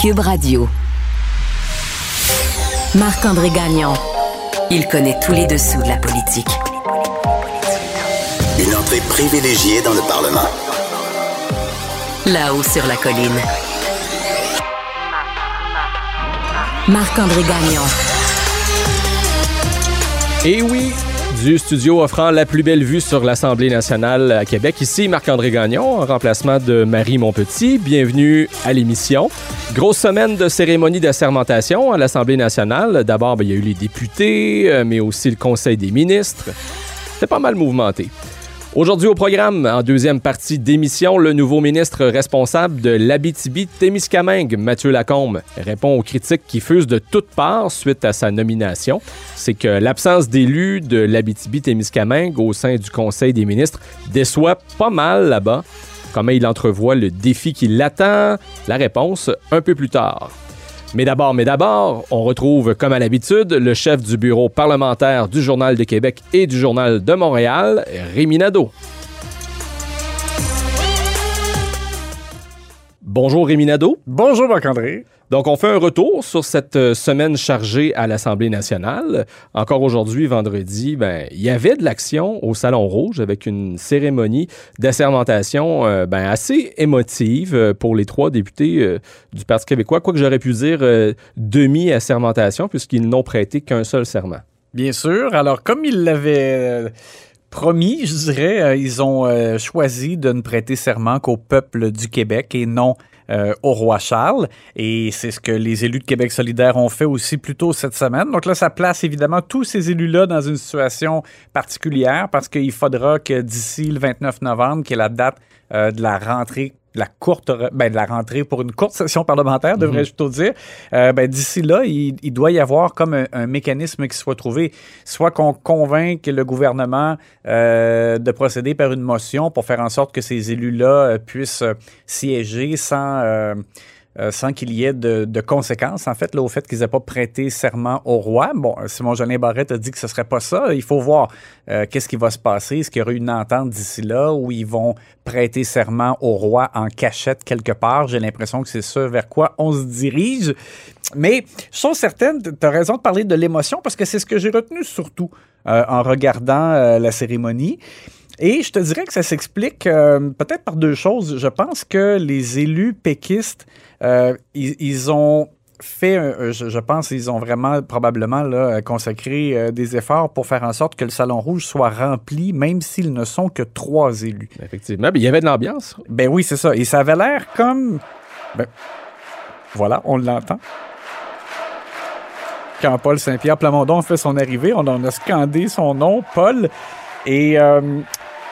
Cube Radio. Marc-André Gagnon. Il connaît tous les dessous de la politique. Une entrée privilégiée dans le Parlement. Là-haut sur la colline. Marc-André Gagnon. Et oui, du studio offrant la plus belle vue sur l'Assemblée nationale à Québec. Ici, Marc-André Gagnon, en remplacement de Marie Montpetit. Bienvenue à l'émission. Grosse semaine de cérémonie d'assermentation à l'Assemblée nationale. D'abord, ben, il y a eu les députés, euh, mais aussi le Conseil des ministres. C'était pas mal mouvementé. Aujourd'hui au programme, en deuxième partie d'émission, le nouveau ministre responsable de l'Abitibi-Témiscamingue, Mathieu Lacombe, répond aux critiques qui fusent de toutes parts suite à sa nomination. C'est que l'absence d'élus de l'Abitibi-Témiscamingue au sein du Conseil des ministres déçoit pas mal là-bas. Comment il entrevoit le défi qui l'attend? La réponse un peu plus tard. Mais d'abord, mais d'abord, on retrouve, comme à l'habitude, le chef du bureau parlementaire du Journal de Québec et du Journal de Montréal, Rémi Nadeau. Bonjour Rémi Nadeau. Bonjour Marc-André. Donc, on fait un retour sur cette euh, semaine chargée à l'Assemblée nationale. Encore aujourd'hui, vendredi, ben, il y avait de l'action au Salon Rouge avec une cérémonie d'assermentation euh, ben, assez émotive euh, pour les trois députés du Parti québécois, quoique j'aurais pu dire demi-assermentation, puisqu'ils n'ont prêté qu'un seul serment. Bien sûr. Alors, comme ils l'avaient promis, je dirais, ils ont choisi de ne prêter serment qu'au peuple du Québec et non euh, au roi Charles. Et c'est ce que les élus de Québec solidaire ont fait aussi plus tôt cette semaine. Donc là, ça place évidemment tous ces élus-là dans une situation particulière parce qu'il faudra que d'ici le 29 novembre, qui est la date euh, de la rentrée la courte, ben, de la rentrée pour une courte session parlementaire, mhm. devrais-je plutôt dire. Euh, ben, d'ici là, il, doit y avoir comme un, mécanisme qui soit trouvé, soit qu'on convainque le gouvernement euh, de procéder par une motion pour faire en sorte que ces élus-là euh, puissent siéger sans euh, sans qu'il y ait de, conséquences, en fait, là, au fait qu'ils n'aient pas prêté serment au roi. Bon, Simon Jolin Barrette a dit que ce ne serait pas ça. Il faut voir euh, qu'est-ce qui va se passer. Est-ce qu'il y aura une entente d'ici là où ils vont prêter serment au roi en cachette quelque part? J'ai l'impression que c'est ça vers quoi on se dirige. Mais je suis certaine, tu as raison de parler de l'émotion parce que c'est ce que j'ai retenu surtout euh, en regardant la cérémonie. Et je te dirais que ça s'explique peut-être par deux choses. Je pense que les élus péquistes euh, ils, ont fait, je, pense, ils ont vraiment probablement là, consacré euh, des efforts pour faire en sorte que le Salon Rouge soit rempli, même s'ils ne sont que trois élus. Effectivement, il y avait de l'ambiance. Ben oui, c'est ça. Et ça avait l'air comme... Ben, voilà, on l'entend. Quand Paul Saint-Pierre Plamondon fait son arrivée, on a scandé son nom, Paul. Et euh,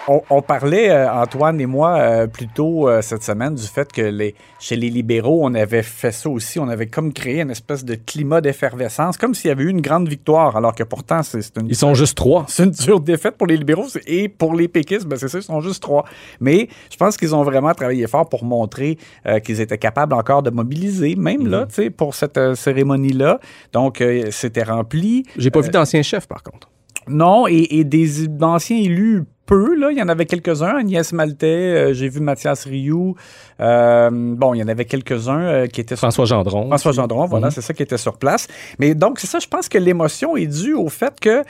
on, parlait, euh, Antoine et moi, euh, plus tôt euh, cette semaine, du fait que les, chez les libéraux, on avait fait ça aussi. On avait comme créé une espèce de climat d'effervescence, comme s'il y avait eu une grande victoire, alors que pourtant, c'est une. Ils sont juste trois. C'est une dure défaite pour les libéraux et pour les péquistes, ben c'est ça, ils sont juste trois. Mais je pense qu'ils ont vraiment travaillé fort pour montrer qu'ils étaient capables encore de mobiliser, même là, mm-hmm. tu sais, pour cette cérémonie-là. Donc, c'était rempli. J'ai pas vu d'anciens chefs, par contre. Non, et, et des anciens élus peu, là. Il y en avait quelques-uns. Agnès Maltais, euh, j'ai vu Mathias Rioux. Euh, bon, il y en avait quelques-uns euh, qui étaient François Gendron. François Gendron, voilà, mhm. c'est ça qui était sur place. Mais donc, c'est ça, je pense que l'émotion est due au fait que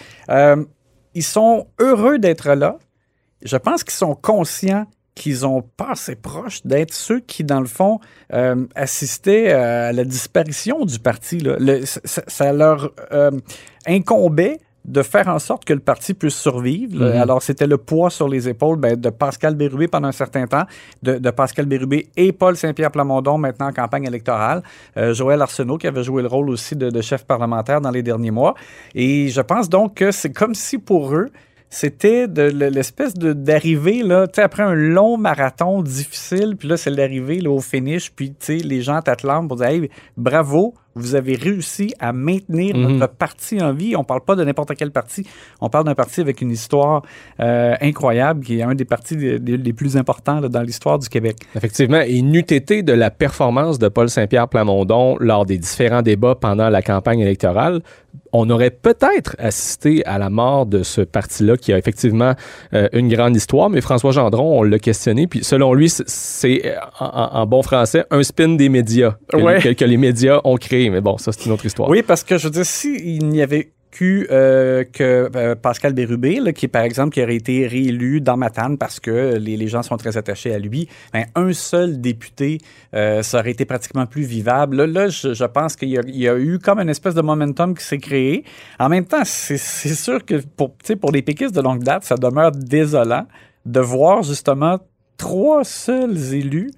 ils sont heureux d'être là. Je pense qu'ils sont conscients qu'ils ont pas assez proche d'être ceux qui, dans le fond, assistaient à la disparition du parti. Là. ça, leur incombait de faire en sorte que le parti puisse survivre. Mhm. Alors, c'était le poids sur les épaules ben, de Pascal Bérubé pendant un certain temps, de, Pascal Bérubé et Paul Saint-Pierre Plamondon maintenant en campagne électorale, euh, Joël Arsenault qui avait joué le rôle aussi de, chef parlementaire dans les derniers mois. Et je pense donc que c'est comme si pour eux, c'était de l'espèce de d'arriver là, après un long marathon difficile, puis là c'est l'arrivée au finish, puis tu sais les gens t'attendent pour dire hey, bravo, vous avez réussi à maintenir Mhm. notre parti en vie. On parle pas de n'importe quel parti. On parle d'un parti avec une histoire euh, incroyable, qui est un des partis les plus importants là, dans l'histoire du Québec. Effectivement, et n'eût été de la performance de Paul Saint-Pierre Plamondon lors des différents débats pendant la campagne électorale, on aurait peut-être assisté à la mort de ce parti-là qui a effectivement euh, une grande histoire, mais François Gendron, on l'a questionné, puis selon lui, c'est- en, en- en bon français un spin des médias que, Ouais. que- que les médias ont créé, mais bon, ça c'est une autre histoire. Oui, parce que je veux dire, s'il n'y avait euh, que euh, Pascal Bérubé, qui par exemple qui aurait été réélu dans Matane parce que les, gens sont très attachés à lui, ben, un seul député, euh, ça aurait été pratiquement plus vivable. Là, je, pense qu'il y, a- eu comme une espèce de momentum qui s'est créé. En même temps, c'est sûr que pour, pour les péquistes de longue date, ça demeure désolant de voir justement trois seuls élus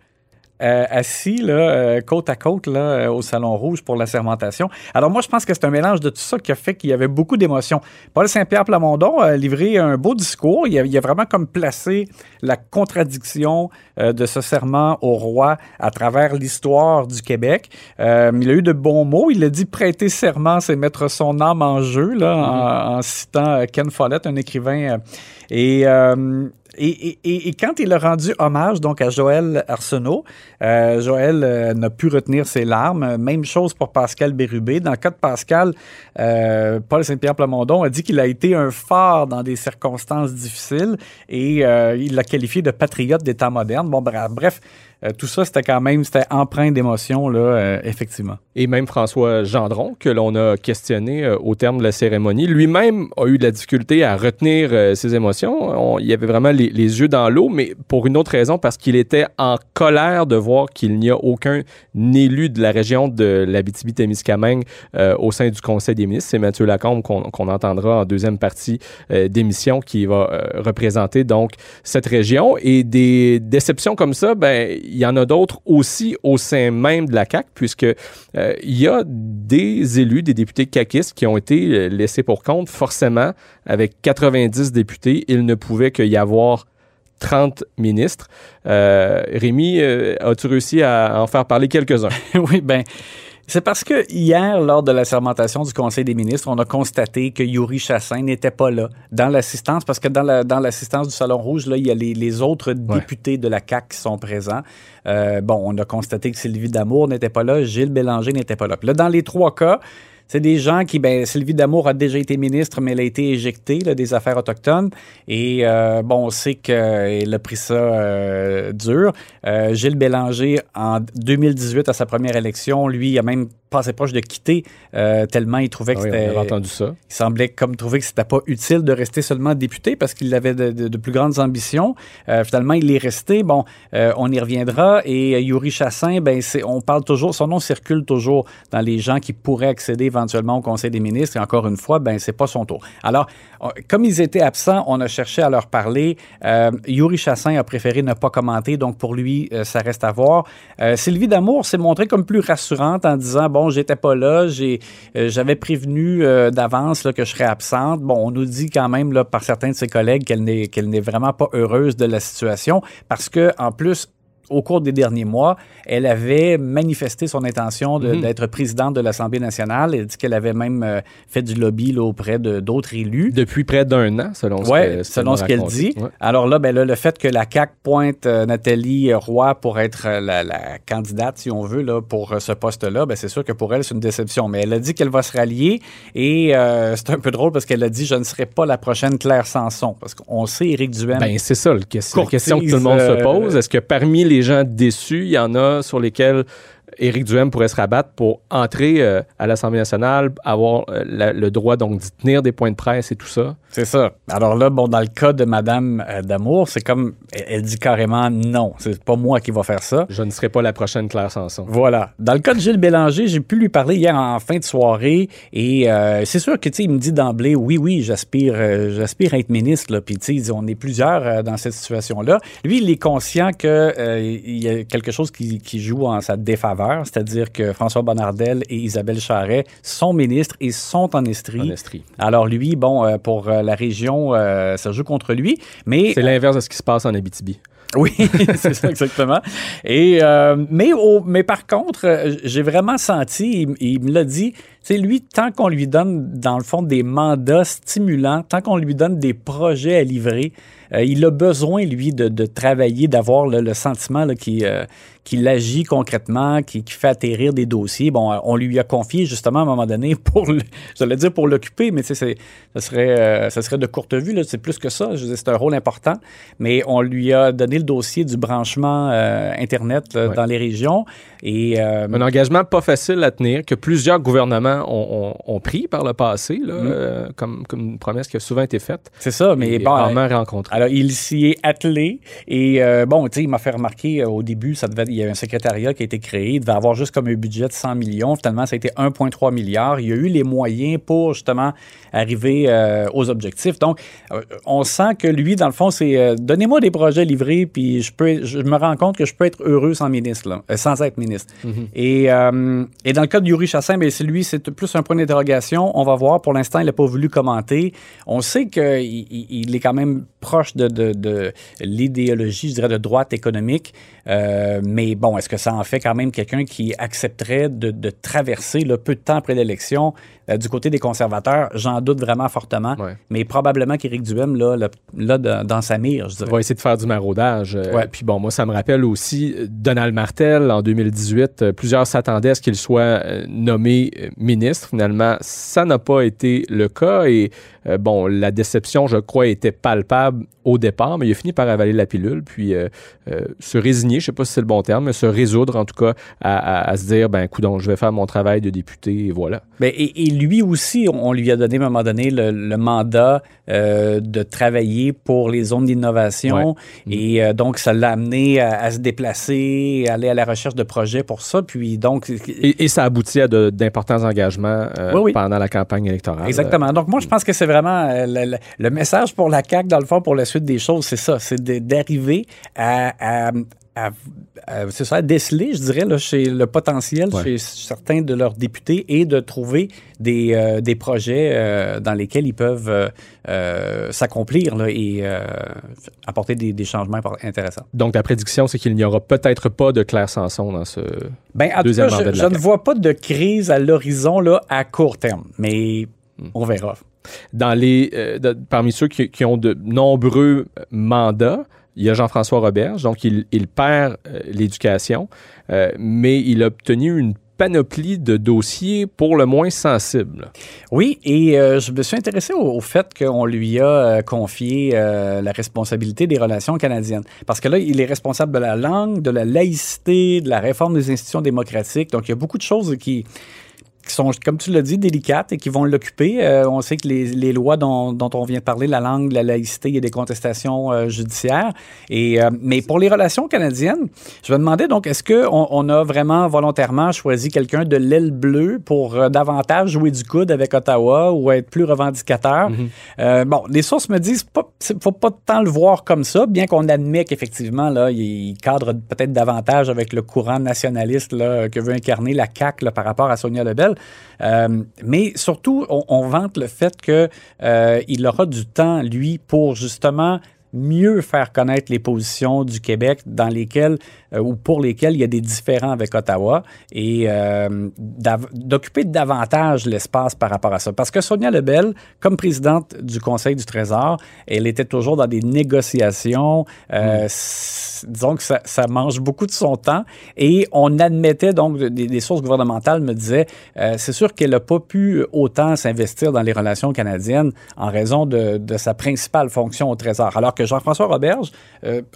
euh, assis là, euh, côte à côte là, euh, au Salon Rouge pour la sermentation. Alors moi, je pense que c'est un mélange de tout ça qui a fait qu'il y avait beaucoup d'émotions. Paul Saint-Pierre Plamondon a livré un beau discours. Il a, il a vraiment comme placé la contradiction euh, de ce serment au roi à travers l'histoire du Québec. Il a eu de bons mots. Il a dit prêter serment, c'est mettre son âme en jeu, là, en, en citant Ken Follett, un écrivain. et et, quand il a rendu hommage donc à Joël Arsenault, euh, Joël euh, n'a pu retenir ses larmes. Même chose pour Pascal Bérubé. Dans le cas de Pascal, euh, Paul Saint-Pierre Plamondon a dit qu'il a été un phare dans des circonstances difficiles et il l'a qualifié de patriote d'État moderne. Bon, bref, euh, tout ça, c'était quand même, c'était empreint d'émotion, là, euh, effectivement. Et même François Gendron, que l'on a questionné euh, au terme de la cérémonie, lui-même a eu de la difficulté à retenir ses émotions. On- il avait vraiment les, yeux dans l'eau, mais pour une autre raison, parce qu'il était en colère de voir qu'il n'y a aucun élu de la région de l'Abitibi-Témiscamingue au sein du Conseil des ministres. C'est Mathieu Lacombe qu'on entendra en deuxième partie d'émission qui va représenter donc cette région. Et des déceptions comme ça, ben il y en a d'autres aussi au sein même de la CAQ, puisque euh, il y a des élus, des députés caquistes qui ont été euh, laissés pour compte. Forcément, avec 90 députés, il ne pouvait qu'il y avoir 30 ministres. Euh, Rémi, as-tu réussi à en faire parler quelques-uns? oui, ben. C'est parce que hier, lors de la sermentation du Conseil des ministres, on a constaté que Yuri Chassin n'était pas là dans l'assistance, parce que dans la- dans l'assistance du Salon Rouge, là, il y a les, les autres députés de la CAQ qui sont présents. Euh, bon, on a constaté que Sylvie Damour n'était pas là, Gilles Bélanger n'était pas là. Puis là, dans les trois cas, c'est des gens qui, ben, Sylvie Damour a déjà été ministre, mais elle a été éjectée là, des Affaires autochtones. Et euh, bon, on sait qu'elle a pris ça euh, dur. Euh, Gilles Bélanger, en 2018, à sa première élection, lui, il a même passé proche de quitter tellement il trouvait que Ah oui, c'était. entendu ça. Il semblait comme trouver que c'était pas utile de rester seulement député parce qu'il avait de, de- de plus grandes ambitions. Finalement, il est resté. Bon, on y reviendra. Et Yuri Chassin, ben, on parle toujours, son nom circule toujours dans les gens qui pourraient accéder éventuellement au Conseil des ministres. Et encore une fois, ben, c'est pas son tour. Alors, on- comme ils étaient absents, on a cherché à leur parler. Euh, Yuri Chassin a préféré ne pas commenter, donc pour lui, euh, ça reste à voir. Euh, Sylvie Damour s'est montrée comme plus rassurante en disant bon, j'étais pas là, euh, j'avais prévenu euh, d'avance que je serais absente. Bon, on nous dit quand même par certains de ses collègues qu'elle n'est, qu'elle n'est vraiment pas heureuse de la situation parce que en plus au cours des derniers mois, elle avait manifesté son intention Mhm. d'être présidente de l'Assemblée nationale. Elle dit qu'elle avait même euh, fait du lobby là, auprès de, d'autres élus. Depuis près d'un an, selon ce que- selon ce qu'elle dit. Ouais. Alors là, ben là, le fait que la CAQ pointe euh, Nathalie Roy pour être euh, la, la candidate, si on veut, là, pour euh, ce poste-là, ben c'est sûr que pour elle, c'est une déception. Mais elle a dit qu'elle va se rallier et euh, c'est un peu drôle parce qu'elle a dit « Je ne serai pas la prochaine Claire Sanson ». Parce qu'on sait, Éric Duhem... Ben, c'est ça, le la question que tout le monde euh, se pose. Est-ce que parmi les déçus, il y en a sur lesquels Éric Duhem pourrait se rabattre pour entrer euh, à l'Assemblée nationale, avoir euh, la- le droit donc d'y tenir des points de presse et tout ça? C'est ça. Alors là, bon, dans le cas de Madame euh, Damour, c'est comme... Elle, dit carrément « Non, c'est pas moi qui va faire ça ». Je ne serai pas la prochaine Claire Sanson. Voilà. Dans le cas de Gilles Bélanger, j'ai pu lui parler hier en fin de soirée et c'est sûr que il me dit d'emblée, oui, oui, j'aspire, j'aspire à être ministre. Là. Puis on est plusieurs dans cette situation-là. Lui, il est conscient que euh, il y a quelque chose qui, qui joue en sa défaveur, c'est-à-dire que François Bonnardel et Isabelle Charret sont ministres et sont en Estrie. En Estrie. Alors lui, bon, euh, pour euh, la région, euh, ça joue contre lui, mais C'est l'inverse de ce qui se passe en Abitibi. Oui, c'est ça exactement. Et euh, mais mais par contre, j'ai vraiment senti, il, me l'a dit, c'est lui tant qu'on lui donne dans le fond des mandats stimulants, tant qu'on lui donne des projets à livrer, euh, il a besoin lui de, travailler, d'avoir le, sentiment qui qu'il agit concrètement, qui, fait atterrir des dossiers. Bon, on lui a confié justement à un moment donné pour, j'allais dire pour l'occuper, mais tu sais, ça serait, ça serait de courte vue. C'est plus que ça. Je c'est un rôle important. Mais on lui a donné le dossier du branchement euh, Internet dans les régions. Et, euh, un engagement pas facile à tenir, que plusieurs gouvernements ont, pris par le passé, mm. euh, comme, comme une promesse qui a souvent été faite. C'est ça, mais bon. rencontré. Alors, il s'y est attelé. Et bon, tu sais, il m'a fait remarquer au début, ça devait, il y avait un secrétariat qui a été créé. Il devait avoir juste comme un budget de 100 millions. Finalement, ça a été 1,3 milliard. Il y a eu les moyens pour justement arriver aux objectifs. Donc, on sent que lui, dans le fond, c'est donnez-moi des projets livrés, puis je, peux, je me rends compte que je peux être heureux sans ministre, là, euh, sans être ministre. Et, euh, et, dans le cas de Yuri Chassin, c'est lui, c'est plus un point d'interrogation. On va voir. Pour l'instant, il n'a pas voulu commenter. On sait qu'il il est quand même proche de, de, de l'idéologie, je dirais, de droite économique. Euh, mais bon, est-ce que ça en fait quand même quelqu'un qui accepterait de, de traverser le peu de temps après l'élection euh, du côté des conservateurs? J'en doute vraiment fortement. Mais probablement qu'Éric Duhem, là, là, dans sa mire, je dirais. Va essayer de faire du maraudage. Euh, puis bon, moi, ça me rappelle aussi Donald Martel en 2018. plusieurs s'attendaient à ce qu'il soit nommé ministre. Finalement, ça n'a pas été le cas. Et bon, la déception, je crois, était palpable au départ, mais il a fini par avaler la pilule, puis se résigner je sais pas si c'est le bon terme, mais se résoudre en tout cas à, se dire, ben, écoute, je vais faire mon travail de député et voilà. Ben, et, lui aussi, on lui a donné à un moment donné le, mandat euh, de travailler pour les zones d'innovation et euh, donc ça l'a amené à, se déplacer, aller à la recherche de projets pour ça. Puis donc et, ça aboutit à d'importants engagements euh, pendant la campagne électorale. Exactement. Donc moi je pense que c'est vraiment le, message pour la CAC dans le fond pour la suite des choses, c'est ça, c'est d'arriver à, c'est ça, déceler, je dirais, là, chez le potentiel chez certains de leurs députés et de trouver des, euh, des projets euh, dans lesquels ils peuvent euh, s'accomplir et apporter des, changements intéressants. Donc, la prédiction, c'est qu'il n'y aura peut-être pas de Claire Sanson dans ce ben, deuxième cas, je, je ne vois pas de crise à l'horizon à court terme, mais hmm. on verra. Les, parmi ceux qui, ont de nombreux mandats, il y a Jean-François Roberge, donc il, perd euh, l'éducation, euh, mais il a obtenu une panoplie de dossiers pour le moins sensibles. Oui, et euh, je me suis intéressé au, fait qu'on lui a confié la responsabilité des relations canadiennes. Parce que là, il est responsable de la langue, de la laïcité, de la réforme des institutions démocratiques. Donc, il y a beaucoup de choses qui, qui sont, comme tu l'as dit, délicates et qui vont l'occuper. Euh, on sait que les, lois dont, on vient de parler, la langue, la laïcité, il y a des contestations euh, judiciaires. Et, euh, mais pour les relations canadiennes, je me demandais donc, est-ce qu'on on a vraiment volontairement choisi quelqu'un de l'aile bleue pour davantage jouer du coude avec Ottawa ou être plus revendicateur? Mm-hmm. bon, les sources me disent, il ne faut pas tant le voir comme ça, bien qu'on admet qu'effectivement, là, il cadre peut-être davantage avec le courant nationaliste là, que veut incarner la CAQ par rapport à Sonia Lebel. Euh, mais surtout, on, vante le fait qu'il euh, aura du temps, lui, pour justement mieux faire connaître les positions du Québec dans lesquelles ou pour lesquelles il y a des différends avec Ottawa et euh, d'occuper davantage l'espace par rapport à ça. Parce que Sonia Lebel, comme présidente du Conseil du Trésor, elle était toujours dans des négociations. Euh, mm. Disons que ça, ça, mange beaucoup de son temps et on admettait donc des, sources gouvernementales me disaient c'est sûr qu'elle n'a pas pu autant s'investir dans les relations canadiennes en raison de, de, sa principale fonction au Trésor. Alors que Jean-François Roberge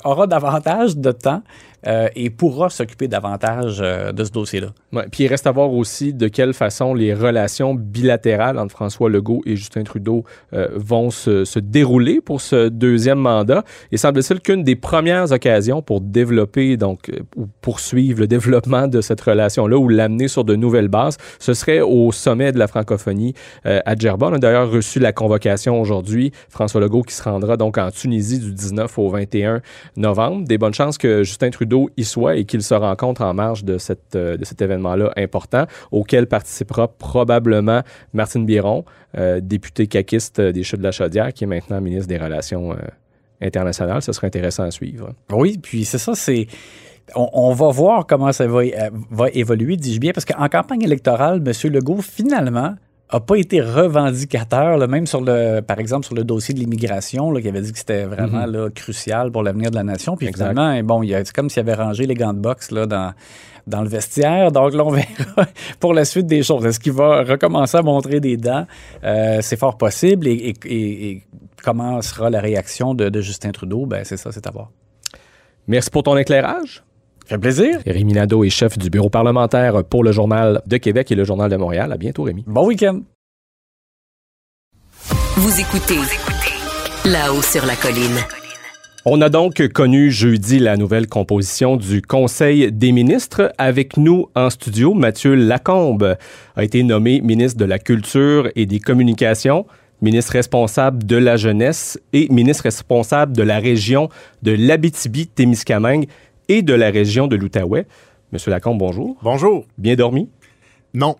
aura davantage de temps euh, et pourra s'occuper davantage euh, de ce dossier-là. Ouais, puis il reste à voir aussi de quelle façon les relations bilatérales entre François Legault et Justin Trudeau euh, vont se, se, dérouler pour ce deuxième mandat. Il semble-t-il qu'une des premières occasions pour développer, donc, ou poursuivre le développement de cette relation-là ou l'amener sur de nouvelles bases, ce serait au sommet de la francophonie à Djerba. On a d'ailleurs reçu la convocation aujourd'hui. François Legault qui se rendra donc en Tunisie du 19 au 21 novembre. Des bonnes chances que Justin Y soit et qu'il se rencontre en marge de, cette, euh, de cet événement-là important, auquel participera probablement Martine Biron, euh, députée caquiste des Chutes de la Chaudière, qui est maintenant ministre des Relations international. Ce serait intéressant à suivre. Oui, puis c'est ça, c'est. On, va voir comment ça va, va évoluer, dis-je bien, parce qu'en campagne électorale, M. Legault, finalement, n'a pas été revendicateur, même sur le, par exemple, sur le dossier de l'immigration, qui avait dit que c'était vraiment mhm. crucial pour l'avenir de la nation. Puis finalement, bon, c'est comme s'il avait rangé les gants de boxe là, dans, dans le vestiaire. Donc là, on verra pour la suite des choses. Est-ce qu'il va recommencer à montrer des dents? Euh, c'est fort possible. Et, comment sera la réaction de, Justin Trudeau? Ben, c'est ça, c'est à voir. Merci pour ton éclairage. Fait plaisir. Rémi Nadeau est chef du bureau parlementaire pour le Journal de Québec et le Journal de Montréal. À bientôt, Rémi. Bon week-end. Vous écoutez là-haut sur la colline. On a donc connu jeudi la nouvelle composition du Conseil des ministres. Avec nous en studio, Mathieu Lacombe a été nommé ministre de la Culture et des Communications ministre responsable de la jeunesse et ministre responsable de la région de l'Abitibi-Témiscamingue et de la région de l'Outaouais. Monsieur Lacombe, bonjour. Bonjour. Bien dormi? Non,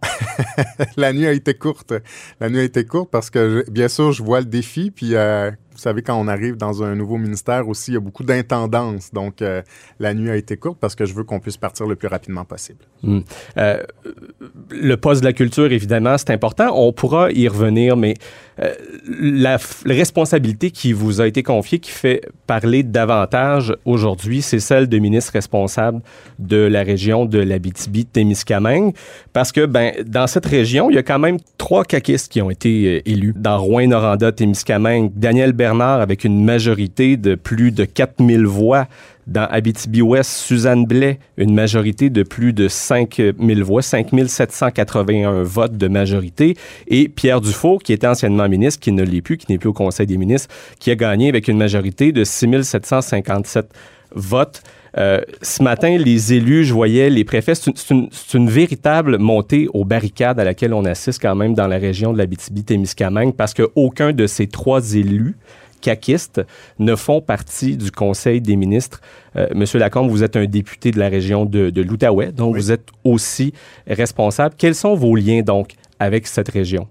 la nuit a été courte. La nuit a été courte parce que, bien sûr, je vois le défi, puis euh, vous savez, quand on arrive dans un nouveau ministère aussi, il y a beaucoup d'intendance. Donc, euh, la nuit a été courte parce que je veux qu'on puisse partir le plus rapidement possible. Hmm. Euh, le poste de la culture, évidemment, c'est important. On pourra y revenir, mais euh, la, responsabilité qui vous a été confiée, qui fait parler davantage aujourd'hui, c'est celle de ministre responsable de la région de l'Abitibi-Témiscamingue. Parce que, ben, dans cette région, il y a quand même trois caquistes qui ont été élus. Dans Rouen-Noranda-Témiscamingue, Daniel Bernard avec une majorité de plus de 4000 voix. Dans Abitibi-Ouest, Suzanne Blais, une majorité de plus de 5000 voix, 5781 votes de majorité. Et Pierre Dufault, qui était anciennement ministre, qui ne l'est plus, qui n'est plus au Conseil des ministres, qui a gagné avec une majorité de 6757 votes. Euh, ce matin, les élus, je voyais les préfets, c'est une, une, véritable montée aux barricades à laquelle on assiste quand même dans la région de l'Abitibi-Témiscamingue parce qu'aucun de ces trois élus caquistes ne font partie du Conseil des ministres. Euh, Monsieur Lacombe, vous êtes un député de la région de, de l'Outaouais, donc vous êtes aussi responsable. Quels sont vos liens donc avec cette région?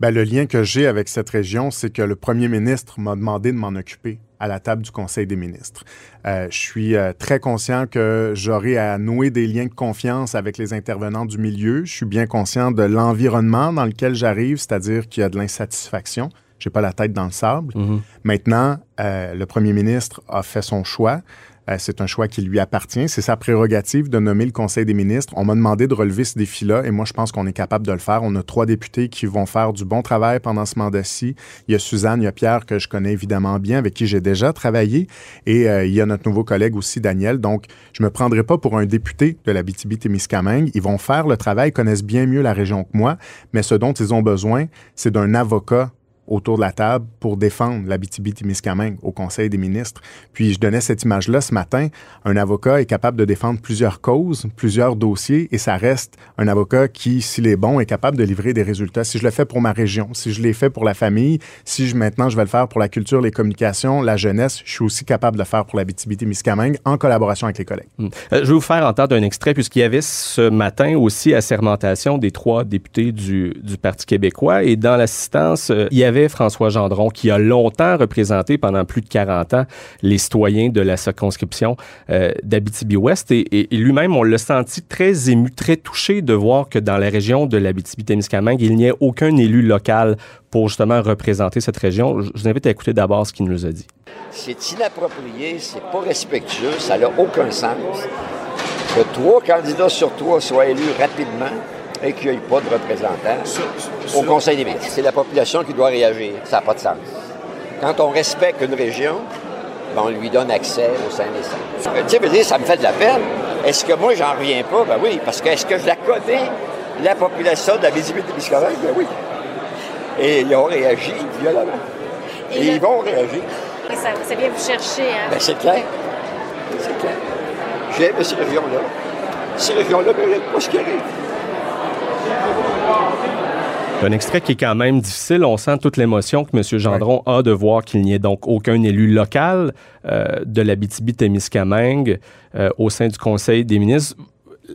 Ben, le lien que j'ai avec cette région, c'est que le premier ministre m'a demandé de m'en occuper à la table du Conseil des ministres. Euh, je suis euh, très conscient que j'aurai à nouer des liens de confiance avec les intervenants du milieu. Je suis bien conscient de l'environnement dans lequel j'arrive, c'est-à-dire qu'il y a de l'insatisfaction. Je n'ai pas la tête dans le sable. Mm-hmm. Maintenant, euh, le premier ministre a fait son choix. Euh, c'est un choix qui lui appartient. C'est sa prérogative de nommer le Conseil des ministres. On m'a demandé de relever ce défi-là et moi, je pense qu'on est capable de le faire. On a trois députés qui vont faire du bon travail pendant ce mandat-ci. Il y a Suzanne, il y a Pierre que je connais évidemment bien, avec qui j'ai déjà travaillé et euh, il y a notre nouveau collègue aussi, Daniel. Donc, je me prendrai pas pour un député de la BTB-Témiscamingue. Ils vont faire le travail, connaissent bien mieux la région que moi, mais ce dont ils ont besoin, c'est d'un avocat autour de la table pour défendre l'Abitibi-Témiscamingue au Conseil des ministres. Puis je donnais cette image-là ce matin. Un avocat est capable de défendre plusieurs causes, plusieurs dossiers, et ça reste un avocat qui, s'il est bon, est capable de livrer des résultats. Si je le fais pour ma région, si je l'ai fait pour la famille, si je, maintenant je vais le faire pour la culture, les communications, la jeunesse, je suis aussi capable de le faire pour l'Abitibi-Témiscamingue en collaboration avec les collègues. Hmm. Euh, je vais vous faire entendre un extrait puisqu'il y avait ce matin aussi assermentation des trois députés du, du Parti québécois et dans l'assistance, euh, il y avait François Gendron, qui a longtemps représenté pendant plus de 40 ans les citoyens de la circonscription euh, d'Abitibi-Ouest. Et, lui-même, on l'a senti très ému, très touché de voir que dans la région de l'Abitibi-Témiscamingue, il n'y a aucun élu local pour justement représenter cette région. Je vous invite à écouter d'abord ce qu'il nous a dit. C'est inapproprié, c'est pas respectueux, ça n'a aucun sens que trois candidats sur trois soient élus rapidement et qu'il n'y ait pas de représentants au Conseil des ministres. C'est la population qui doit réagir. Ça n'a pas de sens. Quand on respecte une région, ben, on lui donne accès au sein des centres. Tu sais, ça me fait de la peine. Est-ce que moi, j'en reviens pas? Ben oui, parce que est-ce que je la connais, la population de la visibilité épiscopale? Ben oui. Et ils ont réagi violemment. Et, ils vont réagir. Ça, ça vient vous chercher, hein? Ben, c'est clair. C'est clair. J'aime ces régions-là. Ces régions-là méritent pas ce qui arrive. Un extrait qui est quand même difficile. On sent toute l'émotion que M. Gendron a de voir qu'il n'y ait donc aucun élu local euh, de l'Abitibi-Témiscamingue euh, au sein du Conseil des ministres.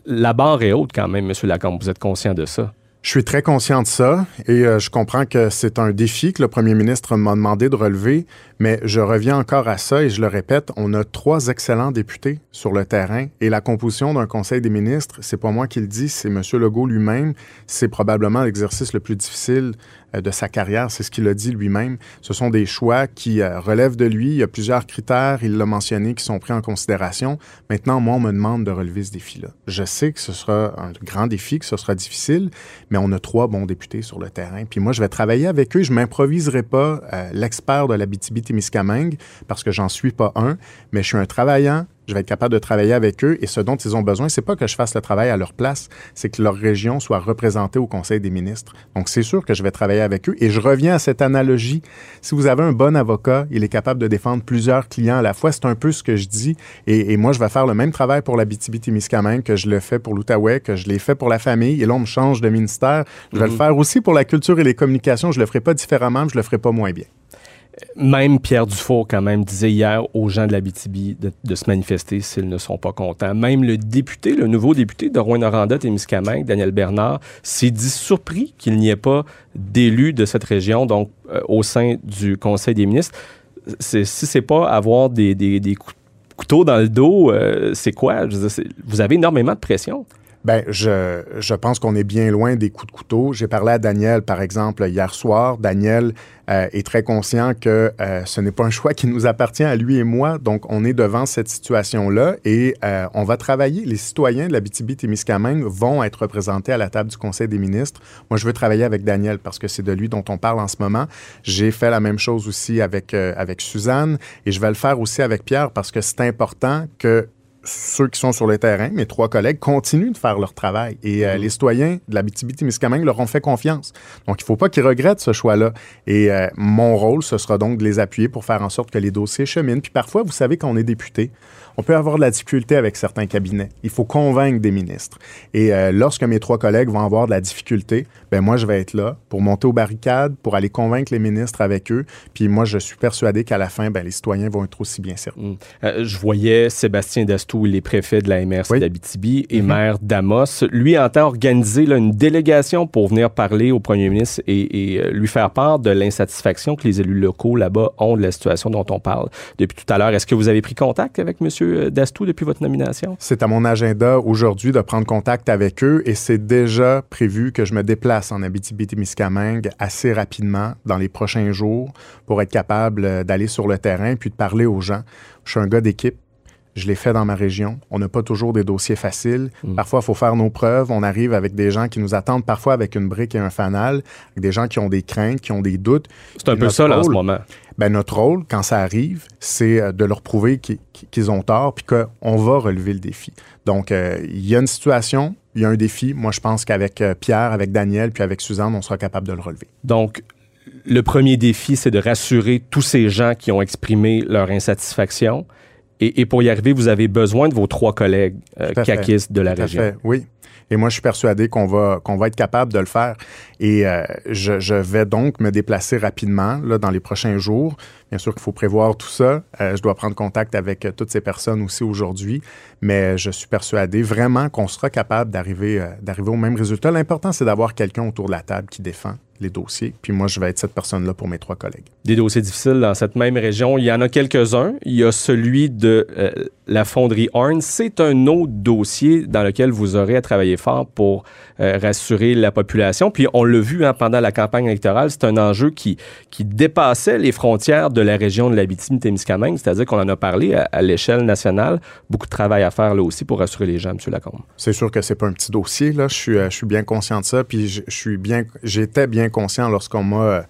La barre est haute quand même, M. Lacombe. Vous êtes conscient de ça? Je suis très conscient de ça et euh, je comprends que c'est un défi que le premier ministre m'a demandé de relever, mais je reviens encore à ça et je le répète, on a trois excellents députés sur le terrain et la composition d'un conseil des ministres, c'est pas moi qui le dis, c'est M. Legault lui-même. C'est probablement l'exercice le plus difficile euh, de sa carrière, c'est ce qu'il a dit lui-même. Ce sont des choix qui euh, relèvent de lui. Il y a plusieurs critères, il l'a mentionné, qui sont pris en considération. Maintenant, moi, on me demande de relever ce défi-là. Je sais que ce sera un grand défi, que ce sera difficile, mais on a trois bons députés sur le terrain. Puis moi, je vais travailler avec eux. Je m'improviserai pas euh, l'expert de la BTB-Témiscamingue parce que j'en suis pas un, mais je suis un travaillant, je vais être capable de travailler avec eux et ce dont ils ont besoin, c'est pas que je fasse le travail à leur place, c'est que leur région soit représentée au Conseil des ministres. Donc, c'est sûr que je vais travailler avec eux et je reviens à cette analogie. Si vous avez un bon avocat, il est capable de défendre plusieurs clients à la fois. C'est un peu ce que je dis et, moi, je vais faire le même travail pour la BTB-Témiscamingue que je le fais pour l'Outaouais, que je l'ai fait pour la famille et là, on me change de ministère. Je vais le mhm. faire aussi pour la culture et les communications. Je le ferai pas différemment, mais je le ferai pas moins bien. Même Pierre Dufault, quand même, disait hier aux gens de la BTB de, se manifester s'ils ne sont pas contents. Même le député, le nouveau député de Rouen-Noranda, Témiscamingue, Daniel Bernard, s'est dit surpris qu'il n'y ait pas d'élus de cette région, donc euh, au sein du Conseil des ministres. Si c'est pas avoir des, couteaux dans le dos, euh, c'est quoi? vous avez énormément de pression. Ben, je, je pense qu'on est bien loin des coups de couteau. J'ai parlé à Daniel, par exemple, hier soir. Daniel euh, est très conscient que euh, ce n'est pas un choix qui nous appartient à lui et moi. Donc, on est devant cette situation-là et euh, on va travailler. Les citoyens de la BTB-Témiscamingue vont être représentés à la table du Conseil des ministres. Moi, je veux travailler avec Daniel parce que c'est de lui dont on parle en ce moment. J'ai fait la même chose aussi avec, avec Suzanne et je vais le faire aussi avec Pierre parce que c'est important que ceux qui sont sur le terrain, mes trois collègues, continuent de faire leur travail. Et euh, mm-hmm. les citoyens de la BTB-Témiscamingue leur ont fait confiance. Donc, il ne faut pas qu'ils regrettent ce choix-là. Et euh, mon rôle, ce sera donc de les appuyer pour faire en sorte que les dossiers cheminent. Puis parfois, vous savez, quand on est député, on peut avoir de la difficulté avec certains cabinets. Il faut convaincre des ministres. Et euh, lorsque mes trois collègues vont avoir de la difficulté, ben moi, je vais être là pour monter aux barricades, pour aller convaincre les ministres avec eux. Puis moi, je suis persuadé qu'à la fin, ben, les citoyens vont être aussi bien servis. Mm. Euh, je voyais Sébastien Dastou, il est préfet de la MRC d'Abitibi et mm-hmm. maire d'Amos. Lui entend organiser une délégation pour venir parler au premier ministre et, euh, lui faire part de l'insatisfaction que les élus locaux là-bas ont de la situation dont on parle depuis tout à l'heure. Est-ce que vous avez pris contact avec M. Dastou depuis votre nomination? C'est à mon agenda aujourd'hui de prendre contact avec eux et c'est déjà prévu que je me déplace en Abitibi-Témiscamingue assez rapidement dans les prochains jours pour être capable euh, d'aller sur le terrain puis de parler aux gens. Je suis un gars d'équipe. Je l'ai fait dans ma région. On n'a pas toujours des dossiers faciles. Mm. Parfois, il faut faire nos preuves. On arrive avec des gens qui nous attendent parfois avec une brique et un fanal, avec des gens qui ont des craintes, qui ont des doutes. C'est un peu ça, là, en ce moment. Ben, notre rôle, quand ça arrive, c'est euh, de leur prouver qu'ils ont tort puis qu'on va relever le défi. Donc, euh, il y a une situation, il y a un défi. Moi, je pense qu'avec euh, Pierre, avec Daniel puis avec Suzanne, on sera capable de le relever. Donc, le premier défi, c'est de rassurer tous ces gens qui ont exprimé leur insatisfaction. Et, pour y arriver, vous avez besoin de vos trois collègues euh, de la région. Fait. Oui, et moi, je suis persuadé qu'on va, qu'on va être capable de le faire. Et euh, je, vais donc me déplacer rapidement là, dans les prochains jours. Bien sûr qu'il faut prévoir tout ça. Euh, je dois prendre contact avec euh, toutes ces personnes aussi aujourd'hui. Mais je suis persuadé vraiment qu'on sera capable d'arriver, d'arriver au même résultat. L'important, c'est d'avoir quelqu'un autour de la table qui défend les dossiers. Puis moi, je vais être cette personne-là pour mes trois collègues. Des dossiers difficiles dans cette même région, il y en a quelques-uns. Il y a celui de la fonderie Horn. C'est un autre dossier dans lequel vous aurez à travailler fort pour euh, rassurer la population. Puis on l'a vu hein, pendant la campagne électorale, c'est un enjeu qui, qui dépassait les frontières de la région de l'Abitibi-Témiscamingue, c'est-à-dire qu'on en a parlé à, l'échelle nationale. Beaucoup de travail à faire là aussi pour rassurer les gens, M. Lacombe. C'est sûr que c'est pas un petit dossier, là. Je suis, euh, je suis bien conscient de ça, puis je, je suis bien, j'étais bien conscient lorsqu'on m'a euh,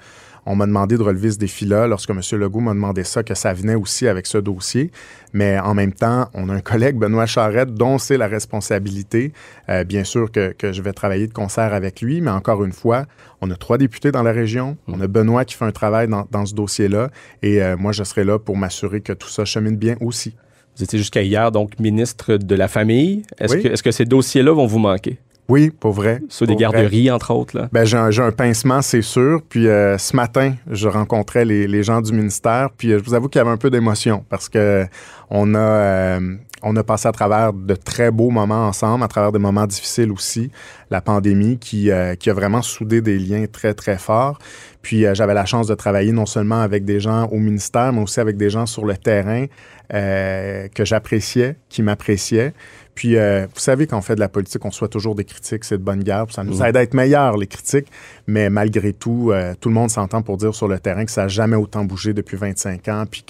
on m'a demandé de relever ce défi-là lorsque M. Legault m'a demandé ça, que ça venait aussi avec ce dossier. Mais en même temps, on a un collègue, Benoît Charette, dont c'est la responsabilité. Euh, bien sûr que, je vais travailler de concert avec lui, mais encore une fois, on a trois députés dans la région. On a Benoît qui fait un travail dans, ce dossier-là. Et euh, moi, je serai là pour m'assurer que tout ça chemine bien aussi. Vous étiez jusqu'à hier, donc, ministre de la Famille. Est-ce que, est -ce que ces dossiers-là vont vous manquer? Oui, pour vrai. Sur des Pour vrai. garderies, entre autres. Là. Ben, j'ai un, pincement, c'est sûr. Puis euh, ce matin, je rencontrais les, les gens du ministère. Puis euh, je vous avoue qu'il y avait un peu d'émotion parce que on a, euh, on a passé à travers de très beaux moments ensemble, à travers des moments difficiles aussi. La pandémie qui, qui a vraiment soudé des liens très, très forts. Puis j'avais la chance de travailler non seulement avec des gens au ministère, mais aussi avec des gens sur le terrain que j'appréciais, qui m'appréciaient. Puis, euh, vous savez, quand on fait de la politique, on soit toujours des critiques, c'est de bonne guerre. Ça nous aide à être meilleurs, les critiques. Mais malgré tout, euh, tout le monde s'entend pour dire sur le terrain que ça n'a jamais autant bougé depuis 25 ans, puis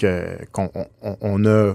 qu'on on, on a,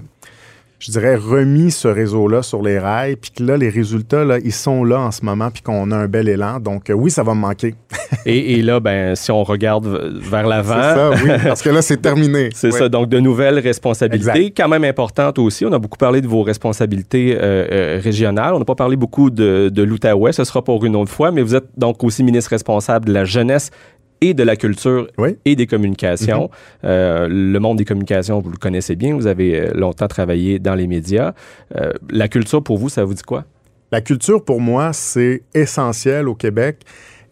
je dirais, remis ce réseau-là sur les rails, puis que là, les résultats, là, ils sont là en ce moment, puis qu'on a un bel élan. Donc, euh, oui, ça va me manquer. Et, et là, ben, si on regarde vers C'est l'avant, ça, oui, parce que là, c'est terminé. C'est Oui. ça, donc de nouvelles responsabilités, Exact. quand même importantes aussi. On a beaucoup parlé de vos responsabilités euh, euh, régionales. On n'a pas parlé beaucoup de, de l'Outaouais, ce sera pour une autre fois, mais vous êtes donc aussi ministre responsable de la jeunesse et de la culture Oui. et des communications. Euh, le monde des communications, vous le connaissez bien, vous avez euh, longtemps travaillé dans les médias. Euh, la culture, pour vous, ça vous dit quoi? La culture, pour moi, c'est essentiel au Québec.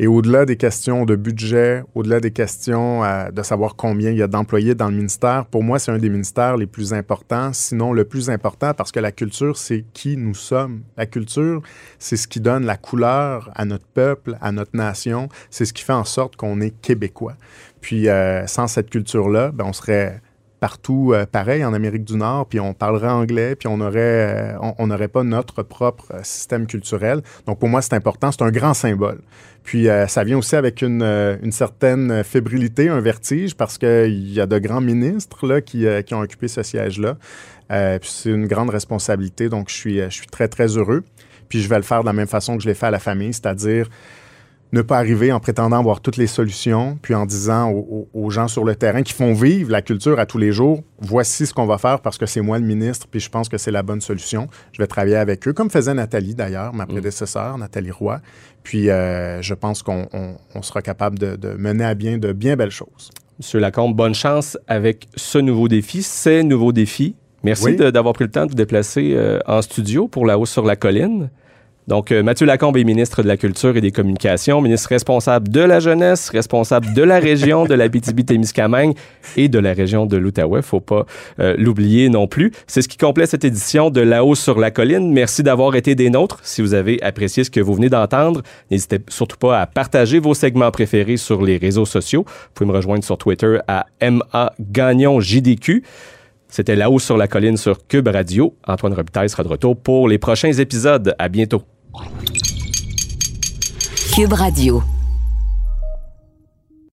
Et au-delà des questions de budget, au-delà des questions euh, de savoir combien il y a d'employés dans le ministère, pour moi, c'est un des ministères les plus importants, sinon le plus important, parce que la culture, c'est qui nous sommes. La culture, c'est ce qui donne la couleur à notre peuple, à notre nation. C'est ce qui fait en sorte qu'on est québécois. Puis, euh, sans cette culture-là, ben, on serait partout euh, pareil en Amérique du Nord, puis on parlerait anglais, puis on aurait, euh, on- on n'aurait pas notre propre euh, système culturel. Donc pour moi, c'est important, c'est un grand symbole. Puis ça vient aussi avec une, une certaine fébrilité, un vertige, parce qu'il y a de grands ministres là, qui, qui ont occupé ce siège-là. Puis c'est une grande responsabilité, donc je suis, je suis très, très heureux. Puis je vais le faire de la même façon que je l'ai fait à la famille, c'est-à-dire ne pas arriver en prétendant avoir toutes les solutions, puis en disant aux, gens sur le terrain qui font vivre la culture à tous les jours, voici ce qu'on va faire parce que c'est moi le ministre, puis je pense que c'est la bonne solution. Je vais travailler avec eux, comme faisait Nathalie d'ailleurs, ma prédécesseur, Nathalie Roy. Puis euh, je pense qu'on on- on sera capable de, de mener à bien de bien belles choses. Monsieur Lacombe, bonne chance avec ce nouveau défi, ces nouveaux défis. Merci Oui. d'avoir pris le temps de vous déplacer euh, en studio pour La Hausse sur la Colline. Donc, euh, Mathieu Lacombe est ministre de la Culture et des Communications, ministre responsable de la jeunesse, responsable de la région de la témiscamingue et de la région de l'Outaouais. Faut pas euh, l'oublier non plus. C'est ce qui complète cette édition de La Hausse sur la Colline. Merci d'avoir été des nôtres. Si vous avez apprécié ce que vous venez d'entendre, n'hésitez surtout pas à partager vos segments préférés sur les réseaux sociaux. Vous pouvez me rejoindre sur Twitter à MA Gagnon JDQ. C'était La Hausse sur la Colline sur Cube Radio. Antoine Robitaille sera de retour pour les prochains épisodes. À bientôt. Cube Radio.